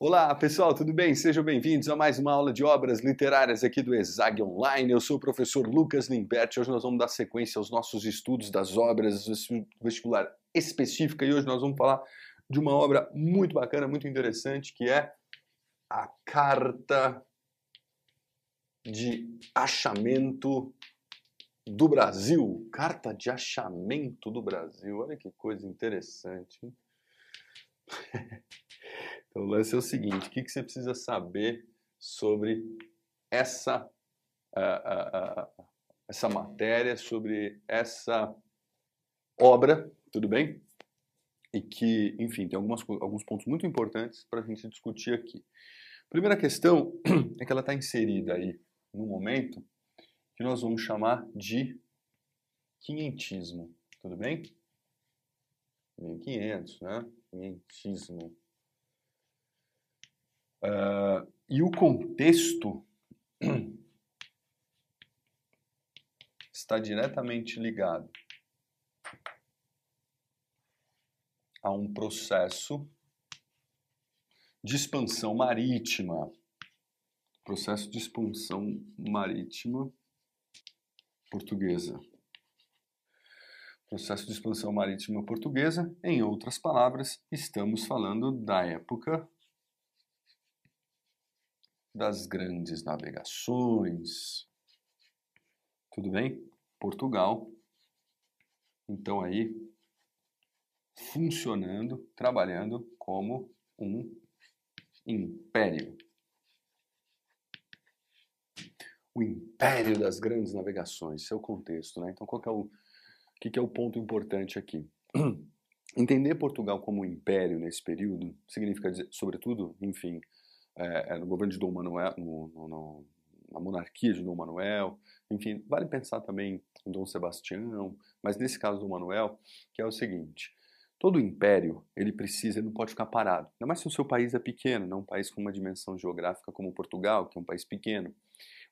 Olá pessoal, tudo bem? Sejam bem-vindos a mais uma aula de obras literárias aqui do ESAG Online. Eu sou o professor Lucas Limperti. Hoje nós vamos dar sequência aos nossos estudos das obras vestibular específica e hoje nós vamos falar de uma obra muito bacana, muito interessante, que é a Carta de Achamento do Brasil. Carta de Achamento do Brasil. Olha que coisa interessante. Hein? Então, o lance é o seguinte: o que, que você precisa saber sobre essa, uh, uh, uh, essa matéria, sobre essa obra, tudo bem? E que, enfim, tem algumas, alguns pontos muito importantes para a gente discutir aqui. Primeira questão é que ela está inserida aí no momento que nós vamos chamar de quinhentismo, tudo bem? 1500, né? Quinhentismo. Uh, e o contexto está diretamente ligado a um processo de expansão marítima. Processo de expansão marítima portuguesa. Processo de expansão marítima portuguesa, em outras palavras, estamos falando da época das grandes navegações. Tudo bem? Portugal. Então aí funcionando, trabalhando como um império. O império das grandes navegações, seu contexto, né? Então qual que é o, que, que é o ponto importante aqui? Entender Portugal como um império nesse período significa, dizer, sobretudo, enfim, é, é, no governo de Dom Manuel, no, no, no, na monarquia de Dom Manuel, enfim, vale pensar também em Dom Sebastião, mas nesse caso do Manuel, que é o seguinte, todo império, ele precisa, ele não pode ficar parado, ainda mais se o seu país é pequeno, não um país com uma dimensão geográfica como Portugal, que é um país pequeno,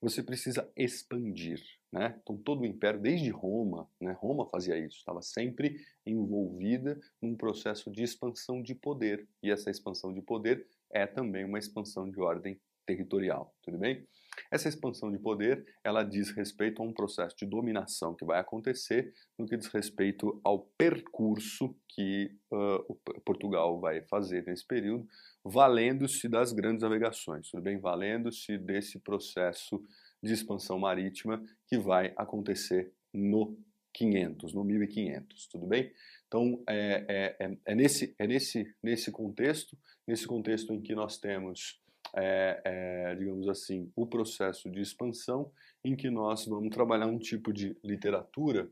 você precisa expandir, né? Então todo o império, desde Roma, né? Roma fazia isso, estava sempre envolvida num processo de expansão de poder, e essa expansão de poder é também uma expansão de ordem territorial, tudo bem? Essa expansão de poder, ela diz respeito a um processo de dominação que vai acontecer no que diz respeito ao percurso que uh, Portugal vai fazer nesse período, valendo-se das grandes navegações, tudo bem? Valendo-se desse processo de expansão marítima que vai acontecer no 500, no 1500, tudo bem? Então, é, é, é, é, nesse, é nesse, nesse contexto, nesse contexto em que nós temos, é, é, digamos assim, o processo de expansão, em que nós vamos trabalhar um tipo de literatura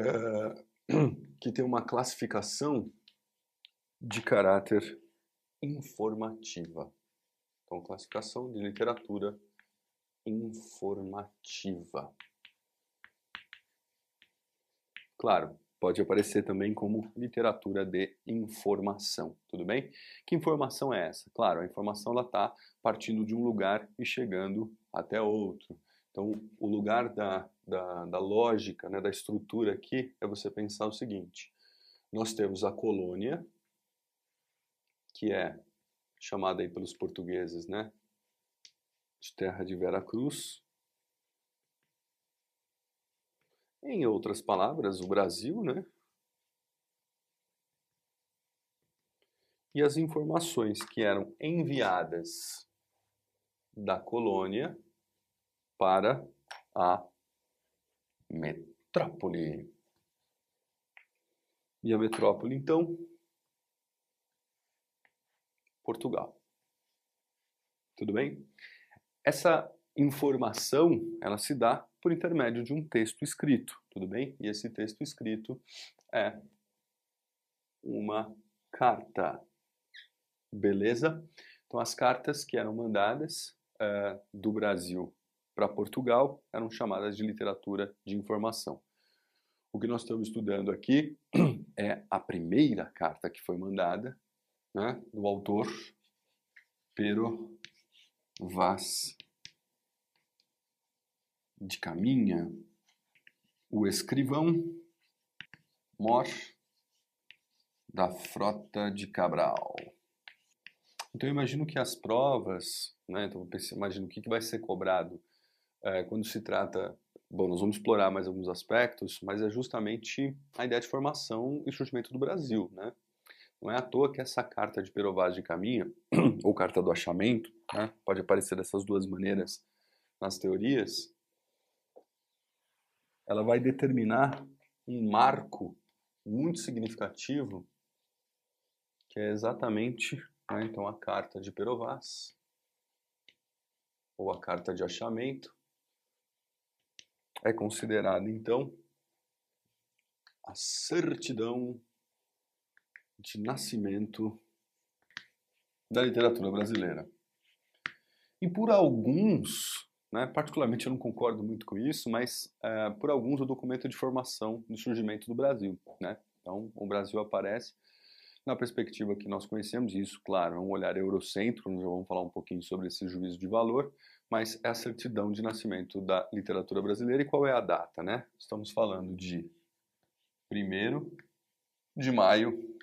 é, que tem uma classificação de caráter informativa. Então, classificação de literatura informativa. Claro, pode aparecer também como literatura de informação, tudo bem? Que informação é essa? Claro, a informação está partindo de um lugar e chegando até outro. Então, o lugar da, da, da lógica, né, da estrutura aqui, é você pensar o seguinte: nós temos a colônia, que é chamada aí pelos portugueses, né, de terra de Vera Cruz, Em outras palavras, o Brasil, né? E as informações que eram enviadas da colônia para a metrópole. E a metrópole, então, Portugal. Tudo bem? Essa informação, ela se dá por intermédio de um texto escrito, tudo bem? E esse texto escrito é uma carta, beleza? Então, as cartas que eram mandadas uh, do Brasil para Portugal eram chamadas de literatura de informação. O que nós estamos estudando aqui é a primeira carta que foi mandada né, do autor Pero Vaz de Caminha, o escrivão Mor da Frota de Cabral. Então eu imagino que as provas, né, então eu imagino o que, que vai ser cobrado é, quando se trata, bom, nós vamos explorar mais alguns aspectos, mas é justamente a ideia de formação e surgimento do Brasil, né? Não é à toa que essa carta de Perovaz de Caminha, ou carta do achamento, né, pode aparecer dessas duas maneiras nas teorias, ela vai determinar um marco muito significativo, que é exatamente né, então a carta de Perovaz, ou a carta de achamento, é considerada então a certidão de nascimento da literatura brasileira. E por alguns, né, particularmente eu não concordo muito com isso, mas é, por alguns o documento de formação do surgimento do Brasil. Né? Então o Brasil aparece na perspectiva que nós conhecemos, e isso, claro, é um olhar eurocêntrico, nós vamos falar um pouquinho sobre esse juízo de valor, mas é a certidão de nascimento da literatura brasileira. E qual é a data? Né? Estamos falando de 1 de maio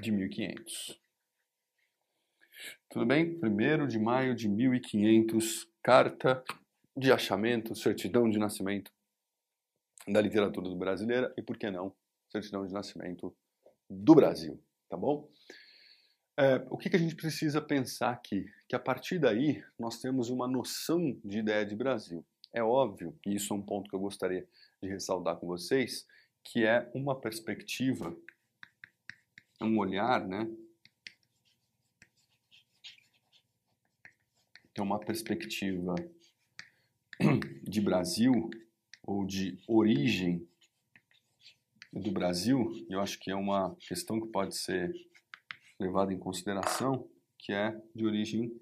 de 1500. Tudo bem? 1 de maio de 1500, carta de achamento, certidão de nascimento da literatura brasileira e, por que não, certidão de nascimento do Brasil, tá bom? É, o que, que a gente precisa pensar aqui? Que a partir daí nós temos uma noção de ideia de Brasil. É óbvio, e isso é um ponto que eu gostaria de ressaltar com vocês, que é uma perspectiva um olhar, né? Tem uma perspectiva de Brasil ou de origem do Brasil, eu acho que é uma questão que pode ser levada em consideração, que é de origem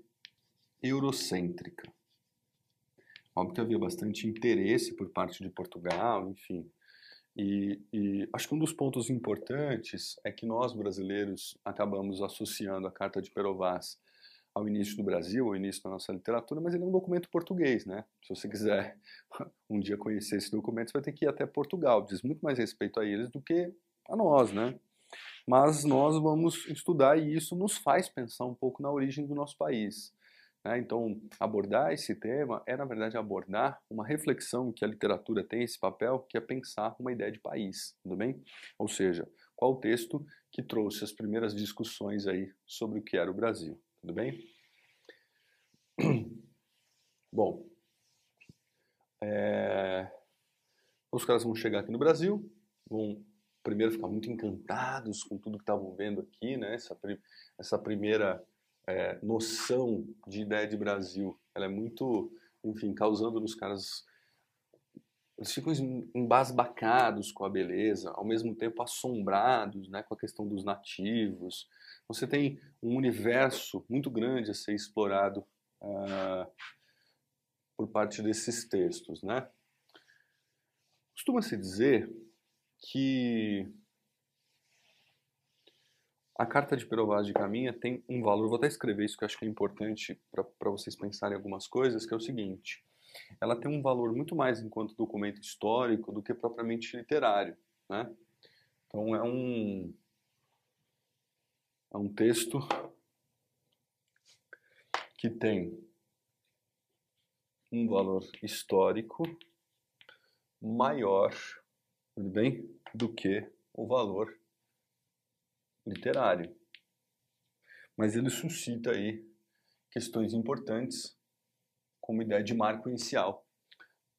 eurocêntrica. Óbvio que havia bastante interesse por parte de Portugal, enfim, e, e, acho que um dos pontos importantes é que nós brasileiros acabamos associando a Carta de Perovaz ao início do Brasil, ao início da nossa literatura, mas ele é um documento português, né? Se você quiser um dia conhecer esse documento, você vai ter que ir até Portugal. Diz muito mais respeito a eles do que a nós, né? Mas nós vamos estudar e isso nos faz pensar um pouco na origem do nosso país. Né? Então, abordar esse tema é, na verdade, abordar uma reflexão que a literatura tem esse papel, que é pensar uma ideia de país, tudo bem? Ou seja, qual o texto que trouxe as primeiras discussões aí sobre o que era o Brasil, tudo bem? Bom, é... os caras vão chegar aqui no Brasil, vão primeiro ficar muito encantados com tudo que estavam vendo aqui, né? Essa, essa primeira é, noção de ideia de Brasil. Ela é muito, enfim, causando nos caras. Eles ficam embasbacados com a beleza, ao mesmo tempo assombrados né, com a questão dos nativos. Você tem um universo muito grande a ser explorado uh, por parte desses textos. Né? Costuma-se dizer que a carta de Perovaz de Caminha tem um valor, vou até escrever isso que eu acho que é importante para vocês pensarem algumas coisas, que é o seguinte, ela tem um valor muito mais enquanto documento histórico do que propriamente literário, né? Então é um, é um texto que tem um valor histórico maior, tudo bem, do que o valor literário. Mas ele suscita aí questões importantes como ideia de marco inicial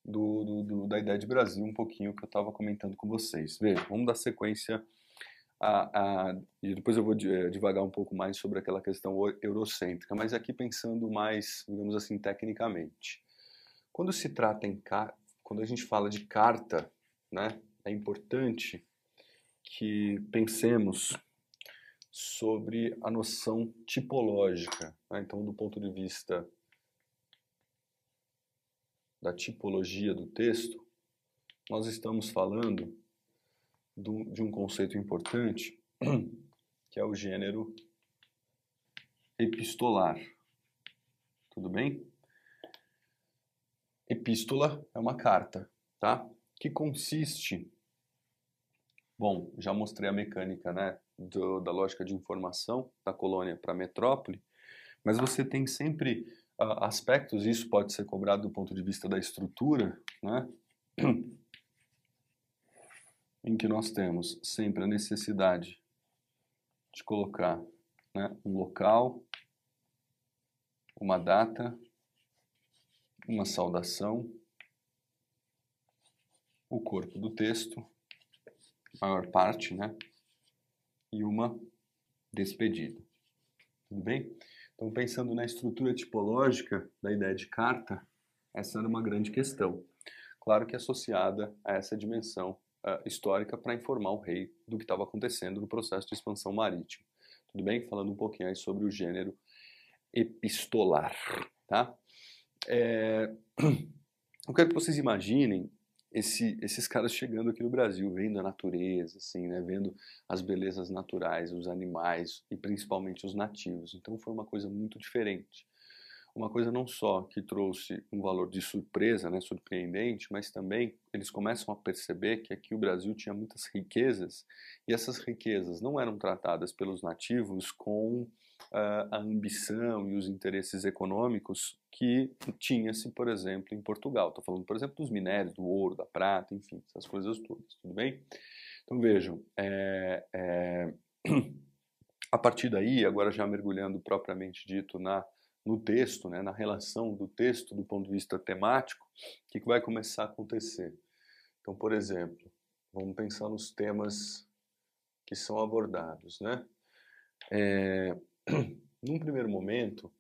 do, do, do, da ideia de Brasil, um pouquinho que eu estava comentando com vocês. Veja, vamos dar sequência a, a, e depois eu vou eh, devagar um pouco mais sobre aquela questão eurocêntrica, mas aqui pensando mais, digamos assim, tecnicamente. Quando se trata em quando a gente fala de carta, né, é importante que pensemos sobre a noção tipológica. Né? Então, do ponto de vista da tipologia do texto, nós estamos falando do, de um conceito importante, que é o gênero epistolar. Tudo bem? Epístola é uma carta, tá? Que consiste Bom, já mostrei a mecânica né, do, da lógica de informação da colônia para a metrópole, mas você tem sempre uh, aspectos, isso pode ser cobrado do ponto de vista da estrutura, né, em que nós temos sempre a necessidade de colocar né, um local, uma data, uma saudação, o corpo do texto, maior parte, né? E uma despedida. Tudo bem? Então, pensando na estrutura tipológica da ideia de carta, essa era uma grande questão. Claro que associada a essa dimensão uh, histórica para informar o rei do que estava acontecendo no processo de expansão marítima. Tudo bem? Falando um pouquinho aí sobre o gênero epistolar, tá? É... Eu quero que vocês imaginem esse, esses caras chegando aqui no Brasil, vendo a natureza, assim, né, vendo as belezas naturais, os animais e principalmente os nativos. Então foi uma coisa muito diferente. Uma coisa não só que trouxe um valor de surpresa, né, surpreendente, mas também eles começam a perceber que aqui o Brasil tinha muitas riquezas e essas riquezas não eram tratadas pelos nativos com a ambição e os interesses econômicos que tinha-se, por exemplo, em Portugal. Estou falando, por exemplo, dos minérios, do ouro, da prata, enfim, essas coisas todas, tudo bem? Então vejam, é, é, a partir daí, agora já mergulhando propriamente dito na no texto, né, na relação do texto do ponto de vista temático, o que, que vai começar a acontecer? Então, por exemplo, vamos pensar nos temas que são abordados, né? É, num primeiro momento,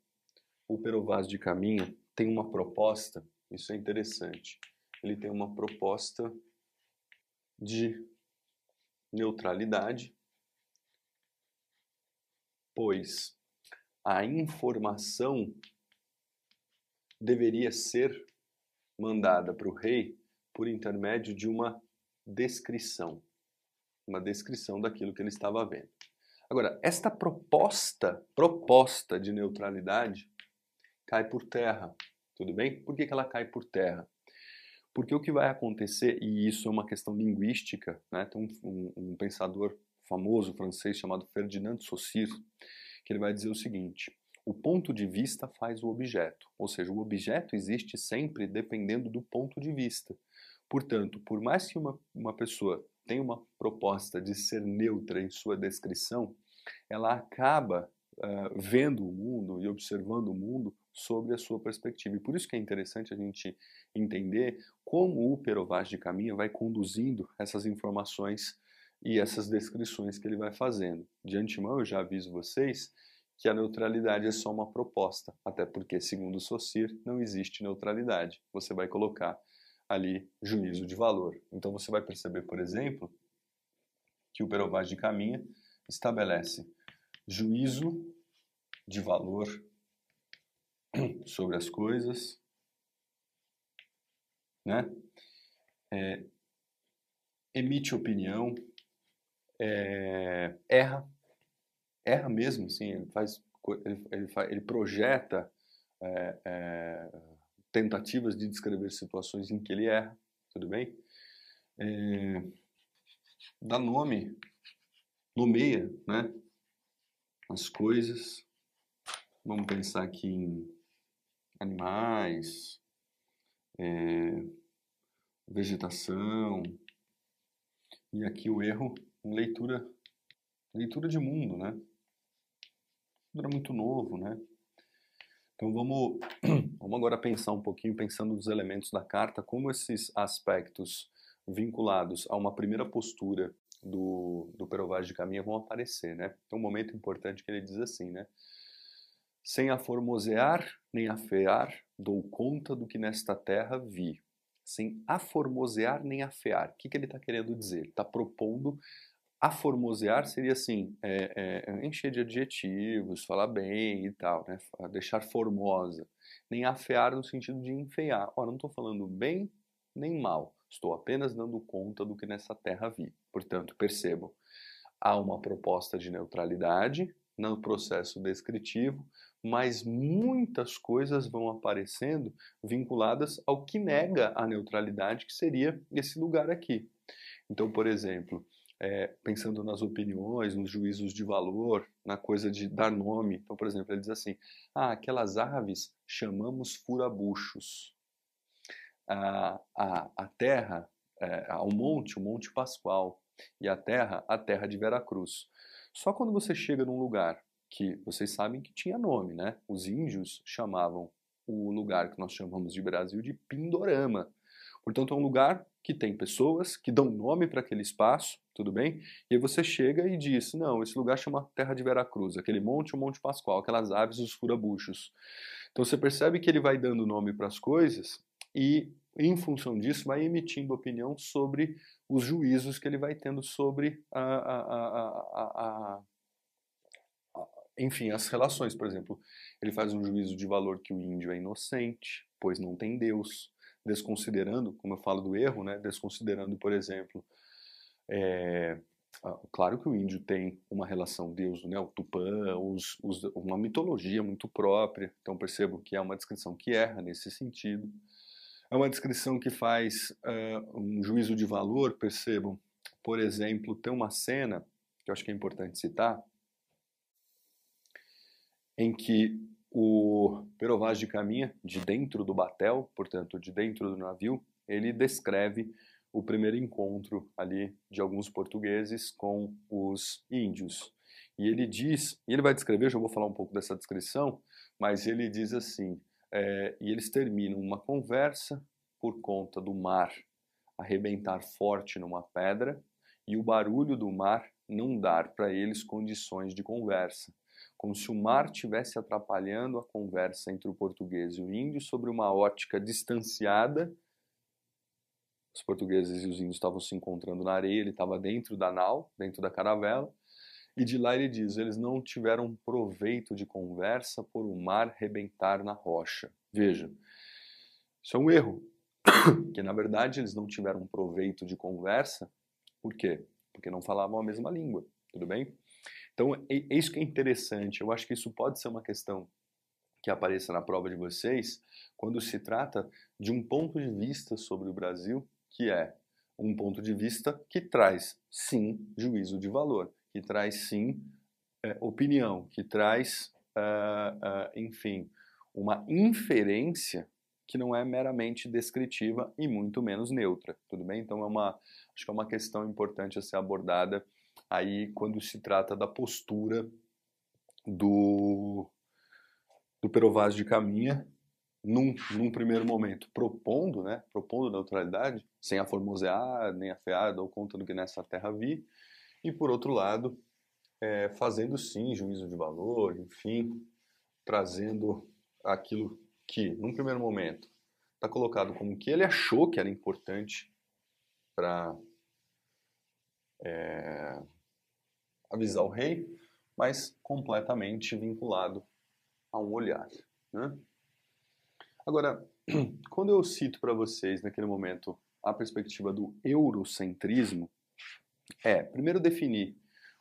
o Perovaz de Caminho tem uma proposta, isso é interessante, ele tem uma proposta de neutralidade, pois a informação deveria ser mandada para o rei por intermédio de uma descrição, uma descrição daquilo que ele estava vendo. Agora, esta proposta, proposta de neutralidade cai por terra, tudo bem? Por que, que ela cai por terra? Porque o que vai acontecer, e isso é uma questão linguística, né? tem um, um, um pensador famoso francês chamado Ferdinand Saussure, que ele vai dizer o seguinte, o ponto de vista faz o objeto, ou seja, o objeto existe sempre dependendo do ponto de vista. Portanto, por mais que uma, uma pessoa tem uma proposta de ser neutra em sua descrição, ela acaba uh, vendo o mundo e observando o mundo sobre a sua perspectiva. E por isso que é interessante a gente entender como o Perovaz de Caminha vai conduzindo essas informações e essas descrições que ele vai fazendo. De antemão, eu já aviso vocês que a neutralidade é só uma proposta, até porque, segundo Saussure, não existe neutralidade. Você vai colocar ali juízo de valor. Então você vai perceber, por exemplo, que o Perovaz de Caminha estabelece juízo de valor sobre as coisas, né? É, emite opinião, é, erra, erra mesmo, sim, ele faz, ele, ele, ele projeta é, é tentativas de descrever situações em que ele erra, tudo bem? É, dá nome, nomeia, né? As coisas. Vamos pensar aqui em animais, é, vegetação. E aqui o erro leitura, leitura de mundo, né? Tudo era muito novo, né? Então vamos, vamos agora pensar um pouquinho, pensando nos elementos da carta, como esses aspectos vinculados a uma primeira postura do, do Perovage de Caminha vão aparecer, né? Tem um momento importante que ele diz assim, né? Sem aformosear nem afear, dou conta do que nesta terra vi. Sem aformosear nem afear. O que, que ele está querendo dizer? Ele está propondo Aformosear seria assim, é, é, encher de adjetivos, falar bem e tal, né? deixar formosa. Nem afear no sentido de enfeiar. Ora, não estou falando bem nem mal, estou apenas dando conta do que nessa terra vi. Portanto, percebam, há uma proposta de neutralidade no processo descritivo, mas muitas coisas vão aparecendo vinculadas ao que nega a neutralidade, que seria esse lugar aqui. Então, por exemplo, é, pensando nas opiniões, nos juízos de valor, na coisa de dar nome. Então, por exemplo, ele diz assim: ah, aquelas aves chamamos furabuchos. A, a, a terra, é, ao monte, o Monte Pascoal, e a terra, a terra de Veracruz. Só quando você chega num lugar que vocês sabem que tinha nome, né? Os índios chamavam o lugar que nós chamamos de Brasil de Pindorama. Portanto, é um lugar que tem pessoas que dão nome para aquele espaço, tudo bem? E aí você chega e diz: não, esse lugar chama Terra de Veracruz, aquele monte, o Monte Pascoal, aquelas aves, os furabuchos. Então você percebe que ele vai dando nome para as coisas e, em função disso, vai emitindo opinião sobre os juízos que ele vai tendo sobre a, a, a, enfim, as relações, por exemplo, ele faz um juízo de valor que o índio é inocente, pois não tem Deus, desconsiderando, como eu falo do erro, né, desconsiderando, por exemplo, é, claro que o índio tem uma relação Deus, né, o Tupã, os, os, uma mitologia muito própria, então percebo que é uma descrição que erra nesse sentido. É uma descrição que faz uh, um juízo de valor, percebam, por exemplo, tem uma cena que eu acho que é importante citar, em que o Perovaz de Caminha, de dentro do batel, portanto, de dentro do navio, ele descreve o primeiro encontro ali de alguns portugueses com os índios. E ele diz, e ele vai descrever, já vou falar um pouco dessa descrição, mas ele diz assim, é, e eles terminam uma conversa por conta do mar arrebentar forte numa pedra e o barulho do mar não dar para eles condições de conversa como se o mar tivesse atrapalhando a conversa entre o português e o índio sobre uma ótica distanciada. Os portugueses e os índios estavam se encontrando na areia, ele estava dentro da nau, dentro da caravela, e de lá ele diz: eles não tiveram proveito de conversa por o mar rebentar na rocha. Veja, isso é um erro, que na verdade eles não tiveram proveito de conversa, por quê? Porque não falavam a mesma língua, tudo bem? Então, é, é isso que é interessante. Eu acho que isso pode ser uma questão que apareça na prova de vocês quando se trata de um ponto de vista sobre o Brasil que é um ponto de vista que traz, sim, juízo de valor, que traz, sim, é, opinião, que traz, uh, uh, enfim, uma inferência que não é meramente descritiva e muito menos neutra, tudo bem? Então é uma, acho que é uma questão importante a ser abordada aí quando se trata da postura do, do Perovaz de Caminha, num, num primeiro momento propondo, né, propondo neutralidade, sem a formosear, nem afear, ou contando que nessa terra vi, e por outro lado, é, fazendo sim juízo de valor, enfim, trazendo aquilo que, num primeiro momento, está colocado como que ele achou que era importante para é, avisar o rei, mas completamente vinculado a um olhar. Né? Agora, quando eu cito para vocês naquele momento a perspectiva do eurocentrismo, é primeiro definir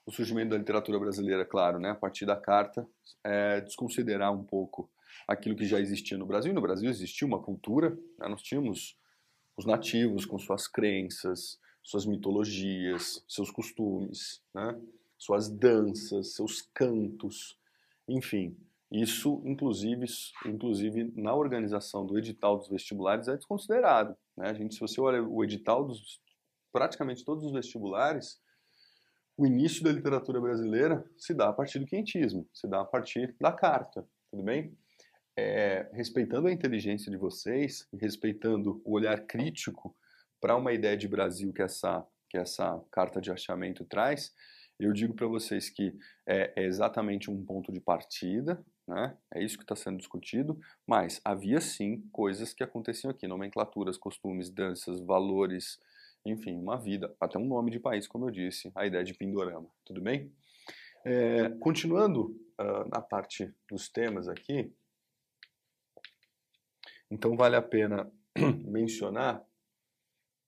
o surgimento da literatura brasileira, claro, né, a partir da carta, é, desconsiderar um pouco aquilo que já existia no Brasil. No Brasil existia uma cultura, né, nós tínhamos os nativos com suas crenças, suas mitologias, seus costumes, né? suas danças, seus cantos, enfim. Isso, inclusive, inclusive na organização do edital dos vestibulares, é desconsiderado. Né? A gente, se você olha o edital dos praticamente todos os vestibulares, o início da literatura brasileira se dá a partir do quentismo, se dá a partir da carta, tudo bem? É, respeitando a inteligência de vocês, respeitando o olhar crítico para uma ideia de Brasil que essa, que essa carta de achamento traz, eu digo para vocês que é, é, exatamente um ponto de partida, né? é isso que está sendo discutido, mas havia sim coisas que aconteciam aqui, nomenclaturas, costumes, danças, valores, enfim, uma vida, até um nome de país, como eu disse, a ideia de Pindorama, tudo bem? É, continuando uh, na parte dos temas aqui, então vale a pena mencionar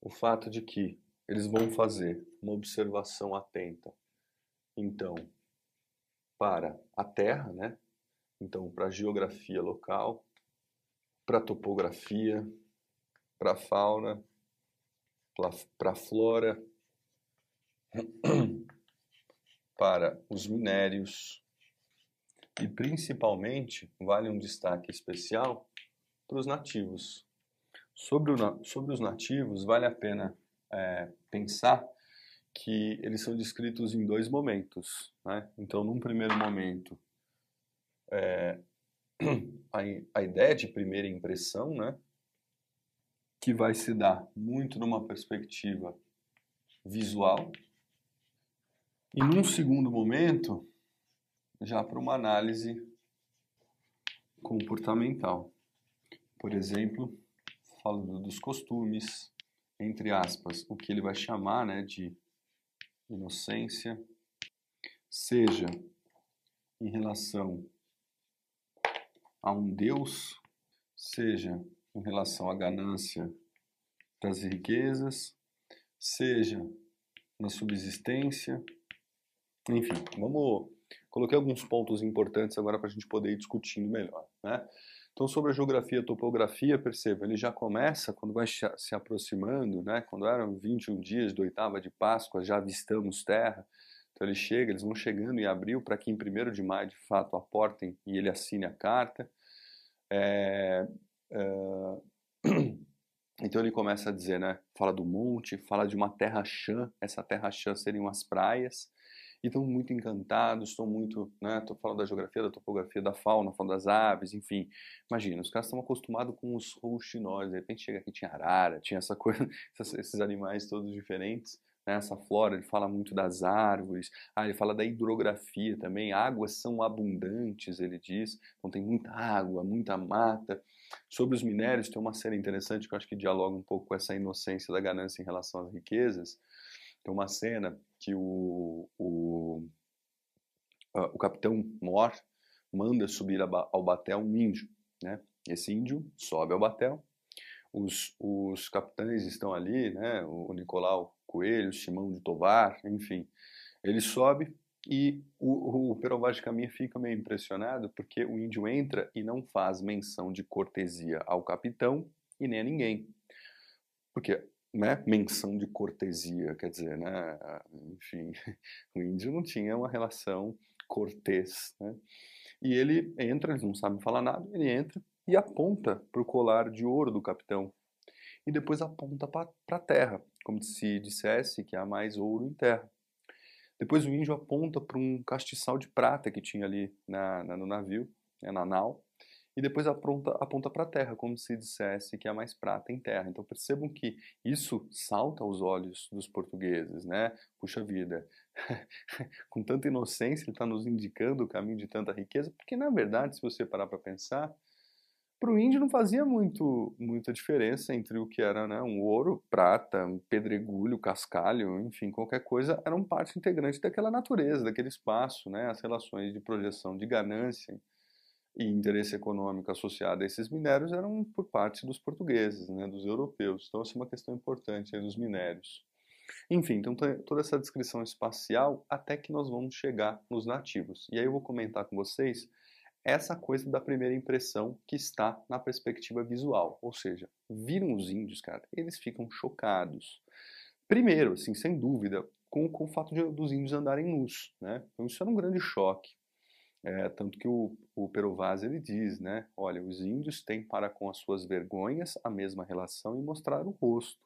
o fato de que eles vão fazer uma observação atenta então para a terra, né? Então para a geografia local, para a topografia, para a fauna, para a flora, para os minérios e principalmente vale um destaque especial para os nativos. Sobre, o, sobre os nativos, vale a pena é, pensar que eles são descritos em dois momentos. Né? Então, num primeiro momento, é, a, a ideia de primeira impressão, né? que vai se dar muito numa perspectiva visual, e num segundo momento, já para uma análise comportamental. Por exemplo, falando dos costumes, entre aspas, o que ele vai chamar né, de inocência, seja em relação a um Deus, seja em relação à ganância das riquezas, seja na subsistência, enfim, vamos coloquei alguns pontos importantes agora para a gente poder ir discutindo melhor, né? Então, sobre a geografia e topografia, perceba, ele já começa quando vai se aproximando, né? Quando eram 21 dias do oitava de Páscoa, já avistamos terra. Então, ele chega, eles vão chegando em abril para que em 1 de maio, de fato, aportem e ele assine a carta. É, é, então, ele começa a dizer, né? Fala do monte, fala de uma terra chã, essa terra chã seriam as praias e estão muito encantados, estão muito, né, tô falando da geografia, da topografia, da fauna, falando das aves, enfim. Imagina, os caras estão acostumados com os rouxinóis, de repente chega aqui, tinha arara, tinha essa coisa, esses animais todos diferentes, né, essa flora, ele fala muito das árvores, ah, ele fala da hidrografia também, águas são abundantes, ele diz, então tem muita água, muita mata. Sobre os minérios, tem uma série interessante que eu acho que dialoga um pouco com essa inocência da ganância em relação às riquezas, tem uma cena que o, o, o capitão Mor manda subir ao batel um índio. Né? Esse índio sobe ao batel, os, os capitães estão ali, né? o Nicolau Coelho, Simão de Tovar, enfim. Ele sobe e o, o Perová de Caminha fica meio impressionado porque o índio entra e não faz menção de cortesia ao capitão e nem a ninguém. Porque né, menção de cortesia, quer dizer, né, enfim, o índio não tinha uma relação cortês, né? E ele entra, eles não sabem falar nada, ele entra e aponta para o colar de ouro do capitão e depois aponta para a terra, como se dissesse que há mais ouro em terra. Depois o índio aponta para um castiçal de prata que tinha ali na, na no navio, né, na nau, e depois aponta, aponta para a terra, como se dissesse que há mais prata em terra. Então percebam que isso salta aos olhos dos portugueses, né? Puxa vida, com tanta inocência ele está nos indicando o caminho de tanta riqueza, porque na verdade, se você parar para pensar, para o índio não fazia muito, muita diferença entre o que era né, um ouro, prata, um pedregulho, cascalho, enfim, qualquer coisa, eram parte integrante daquela natureza, daquele espaço, né, as relações de projeção de ganância, e interesse econômico associado a esses minérios eram por parte dos portugueses, né, dos europeus. Então, essa é uma questão importante aí dos minérios. Enfim, então toda essa descrição espacial até que nós vamos chegar nos nativos. E aí eu vou comentar com vocês essa coisa da primeira impressão que está na perspectiva visual. Ou seja, viram os índios, cara, eles ficam chocados. Primeiro, assim, sem dúvida, com, com o fato de, dos índios andarem nus, né? Então isso era um grande choque. É, tanto que o, o Perovaz ele diz, né? Olha, os índios têm para com as suas vergonhas a mesma relação em mostrar o rosto.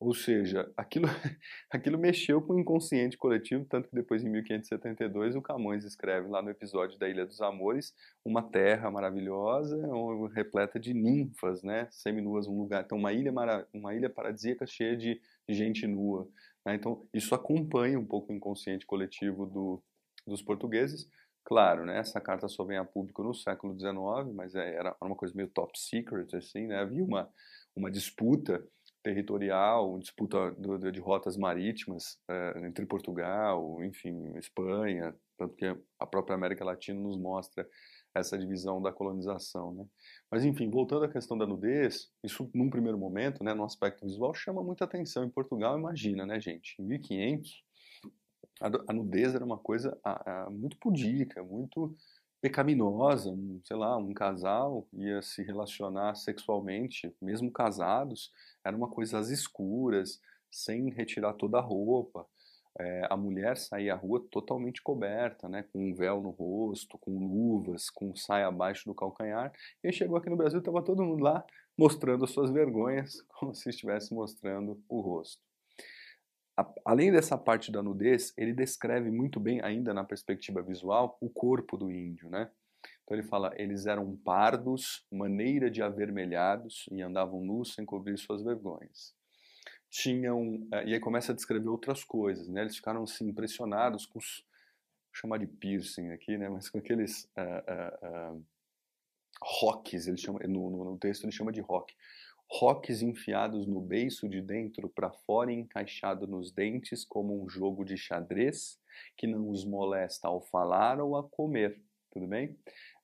Ou seja, aquilo, aquilo mexeu com o inconsciente coletivo, tanto que depois, em 1572, o Camões escreve lá no episódio da Ilha dos Amores, uma terra maravilhosa, repleta de ninfas, né? Seminuas, um lugar. Então, uma ilha, uma ilha paradisíaca cheia de gente nua. Né? Então, isso acompanha um pouco o inconsciente coletivo do, dos portugueses, Claro, né, essa carta só vem a público no século XIX, mas é, era uma coisa meio top secret, assim, né? Havia uma, uma disputa territorial, disputa de rotas marítimas é, entre Portugal, enfim, Espanha, tanto que a própria América Latina nos mostra essa divisão da colonização, né? Mas enfim, voltando à questão da nudez, isso num primeiro momento, né, no aspecto visual, chama muita atenção. Em Portugal, imagina, né, gente, em 1500 a, nudez era uma coisa a, a, muito pudica, muito pecaminosa. Um, sei lá, um casal ia se relacionar sexualmente, mesmo casados, era uma coisa às escuras, sem retirar toda a roupa. é, a mulher saía à rua totalmente coberta, né, com um véu no rosto, com luvas, com saia abaixo do calcanhar. E chegou aqui no Brasil, estava todo mundo lá mostrando as suas vergonhas, como se estivesse mostrando o rosto. A, além dessa parte da nudez, ele descreve muito bem, ainda na perspectiva visual, o corpo do índio, né? Então ele fala, eles eram pardos, maneira de avermelhados e andavam nus sem cobrir suas vergonhas tinham eh, e aí começa a descrever outras coisas, né? Eles ficaram assim impressionados com os chamar de piercing aqui, né? Mas com aqueles uh, uh, uh, rocks, ele chama no, no, texto ele chama de rock, rocks enfiados no beiço de dentro para fora e encaixado nos dentes como um jogo de xadrez que não os molesta ao falar ou a comer, tudo bem?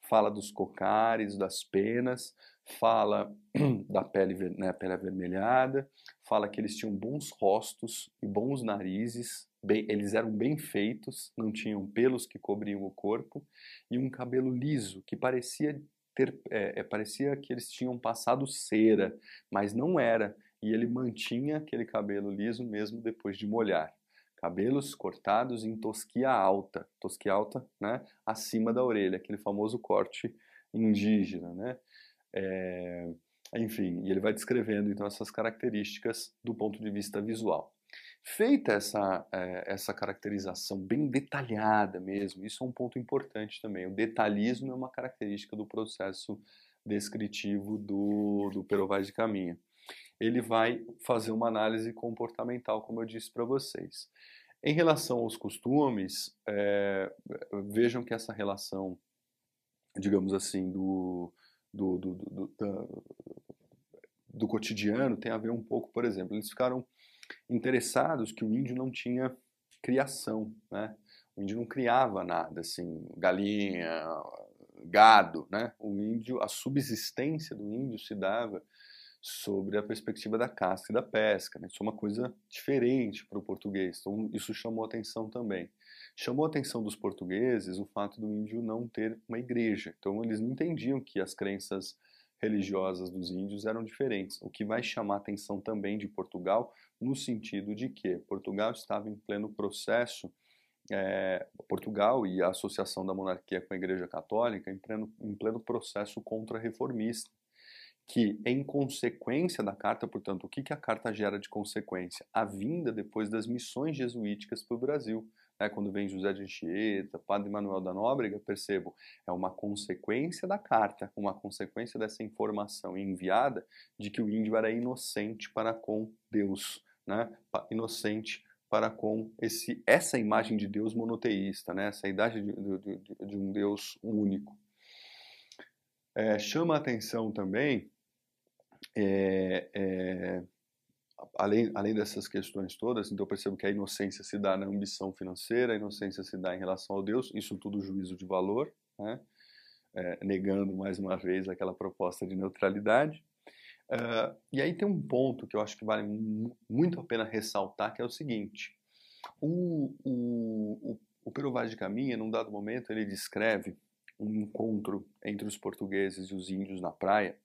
Fala dos cocares, das penas, fala da pele, né, pele avermelhada, fala que eles tinham bons rostos e bons narizes, bem, eles eram bem feitos, não tinham pelos que cobriam o corpo e um cabelo liso que parecia ter, é, é, parecia que eles tinham passado cera, mas não era. E ele mantinha aquele cabelo liso mesmo depois de molhar. Cabelos cortados em tosquia alta, tosquia alta, né, acima da orelha, aquele famoso corte indígena, né? É, enfim, e ele vai descrevendo então essas características do ponto de vista visual. Feita essa, é, essa caracterização bem detalhada mesmo, isso é um ponto importante também. O detalhismo é uma característica do processo descritivo do, do Perovaz de Caminha. Ele vai fazer uma análise comportamental, como eu disse para vocês. Em relação aos costumes, é, vejam que essa relação, digamos assim, do, do, do, do, do cotidiano tem a ver um pouco, por exemplo, eles ficaram interessados que o índio não tinha criação, né? O índio não criava nada, assim, galinha, gado, né? O índio, a subsistência do índio se dava sobre a perspectiva da caça e da pesca, né? Isso é uma coisa diferente para o português, então isso chamou atenção também. Chamou atenção dos portugueses o fato do índio não ter uma igreja. Então eles não entendiam que as crenças religiosas dos índios eram diferentes, o que vai chamar a atenção também de Portugal no sentido de que Portugal estava em pleno processo, é, Portugal e a associação da monarquia com a Igreja Católica em pleno, em pleno processo contra-reformista, que em consequência da carta, portanto, o que, que a carta gera de consequência? A vinda depois das missões jesuíticas para o Brasil né, quando vem José de Anchieta, Padre Manuel da Nóbrega, percebo, é uma consequência da carta, uma consequência dessa informação enviada de que o índio era inocente para com Deus, né, inocente para com esse, essa imagem de Deus monoteísta, né, essa idade de, de, de um Deus único. É, chama a atenção também é, é, além, além dessas questões todas, então eu percebo que a inocência se dá na ambição financeira, a inocência se dá em relação ao Deus, isso tudo juízo de valor, né? é, negando mais uma vez aquela proposta de neutralidade. Uh, e aí tem um ponto que eu acho que vale muito a pena ressaltar, que é o seguinte: o, o, o, o Pero Vaz de Caminha, num dado momento, ele descreve um encontro entre os portugueses e os índios na praia,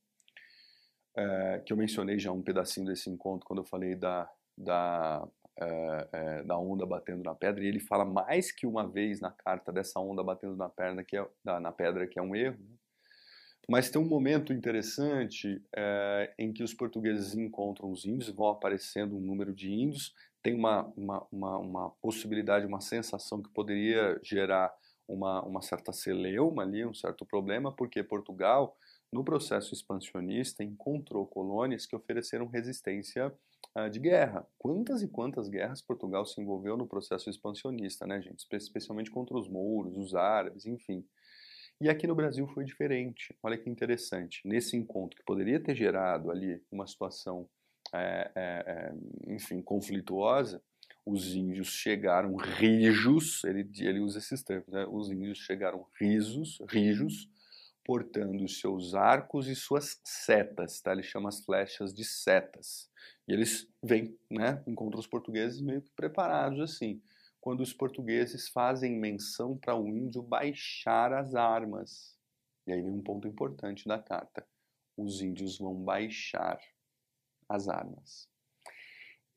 é, que eu mencionei já um pedacinho desse encontro quando eu falei da, da, é, é, da onda batendo na pedra, e ele fala mais que uma vez na carta dessa onda batendo na, perna, que é, na pedra, que é um erro. Né? Mas tem um momento interessante em que os portugueses encontram os índios, vão aparecendo um número de índios, tem uma, uma, uma, uma possibilidade, uma sensação que poderia gerar uma, uma certa celeuma ali, um certo problema, porque Portugal no processo expansionista, encontrou colônias que ofereceram resistência uh, de guerra. Quantas e quantas guerras Portugal se envolveu no processo expansionista, né, gente? Especialmente contra os mouros, os árabes, enfim. E aqui no Brasil foi diferente. Olha que interessante. Nesse encontro, que poderia ter gerado ali uma situação, é, é, é, enfim, conflituosa, os índios chegaram rijos, ele, ele usa esses termos, né? os índios chegaram risos, rijos, portando seus arcos e suas setas, tá? Ele chama as flechas de setas. E eles vêm, né, encontram os portugueses meio que preparados assim. Quando os portugueses fazem menção para o índio baixar as armas. E aí vem um ponto importante da carta. Os índios vão baixar as armas.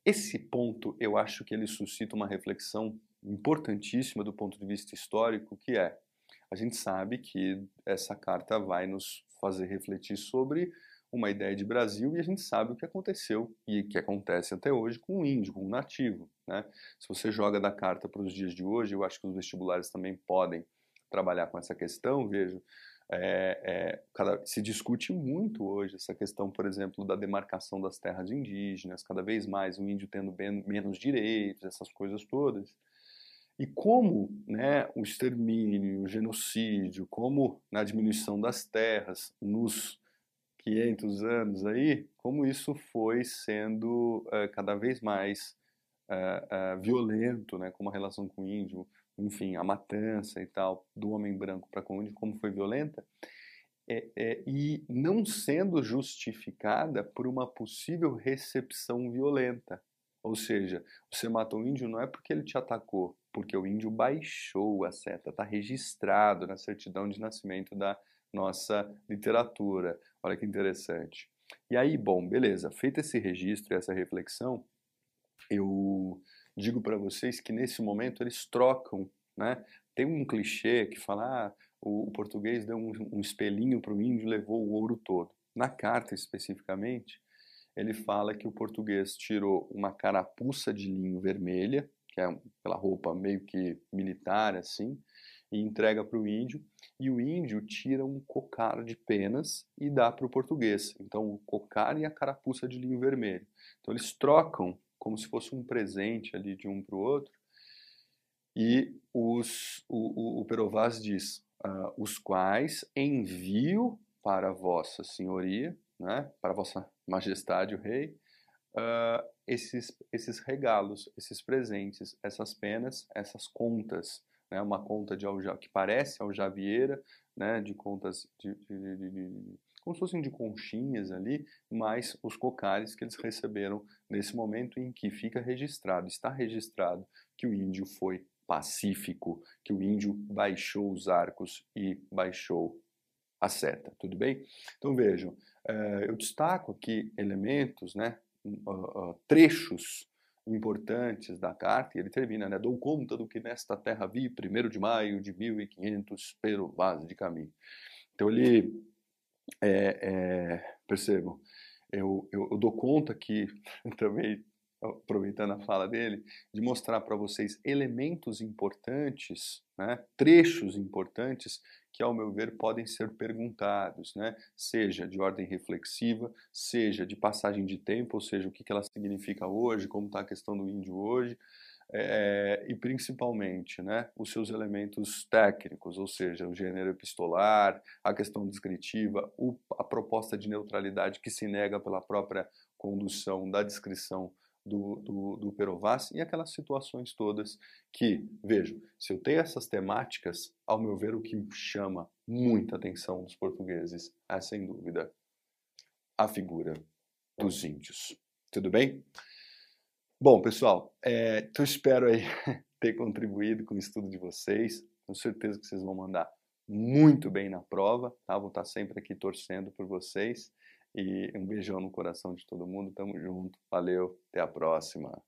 esse ponto eu acho que ele suscita uma reflexão importantíssima do ponto de vista histórico, que é a gente sabe que essa carta vai nos fazer refletir sobre uma ideia de Brasil e a gente sabe o que aconteceu e que acontece até hoje com o índio, com o nativo. Né? Se você joga da carta para os dias de hoje, eu acho que os vestibulares também podem trabalhar com essa questão. Vejo, é, é, cada, se discute muito hoje essa questão, por exemplo, da demarcação das terras indígenas, cada vez mais o índio tendo bem, menos direitos, essas coisas todas. E como né, o extermínio, o genocídio, como na diminuição das terras nos 500 anos aí, como isso foi sendo uh, cada vez mais uh, uh, violento, né, como a relação com o índio, enfim, a matança e tal do homem branco para com o índio, como foi violenta, é, é, e não sendo justificada por uma possível recepção violenta. Ou seja, você matou o índio não é porque ele te atacou, porque o índio baixou a seta, está registrado na certidão de nascimento da nossa literatura. Olha que interessante. E aí, bom, beleza, feito esse registro e essa reflexão, eu digo para vocês que nesse momento eles trocam, né? Tem um clichê que fala, ah, o, português deu um, um espelhinho para o índio e levou o ouro todo. Na carta especificamente, ele fala que o português tirou uma carapuça de linho vermelha, que é aquela roupa meio que militar assim, e entrega para o índio, e o índio tira um cocar de penas e dá para o português. Então, o cocar e a carapuça de linho vermelho. Então, eles trocam como se fosse um presente ali de um para o outro, e os, o, o, o Perovaz diz, uh, os quais envio para vossa senhoria, né, para vossa majestade o rei, uh, esses, esses regalos, esses presentes, essas penas, essas contas, né, uma conta de que parece aljavieira, né, de contas de, de, de, de, como se fossem de conchinhas ali, mais os cocares que eles receberam nesse momento em que fica registrado, está registrado que o índio foi pacífico, que o índio baixou os arcos e baixou a seta, tudo bem? Então vejam, eh, eu destaco aqui elementos, né, trechos importantes da carta, e ele termina, né, dou conta do que nesta terra vi, 1 de maio de 1500, pelo vaso de caminho. Então ele, é, é, percebam, eu, eu, eu, dou conta que, também aproveitando a fala dele, de mostrar para vocês elementos importantes, né, trechos importantes que, ao meu ver, podem ser perguntados, né? seja de ordem reflexiva, seja de passagem de tempo, ou seja, o que ela significa hoje, como está a questão do índio hoje, é, e principalmente né, os seus elementos técnicos, ou seja, o gênero epistolar, a questão descritiva, o, a proposta de neutralidade que se nega pela própria condução da descrição do, do, do Perovaz e aquelas situações todas que, vejo, se eu tenho essas temáticas, ao meu ver, o que chama muita atenção dos portugueses é, sem dúvida, a figura dos índios. Tudo bem? Bom, pessoal, é, então espero aí ter contribuído com o estudo de vocês. Tenho certeza que vocês vão mandar muito bem na prova, tá? Vou estar sempre aqui torcendo por vocês. E um beijão no coração de todo mundo. Tamo junto. Valeu. Até a próxima.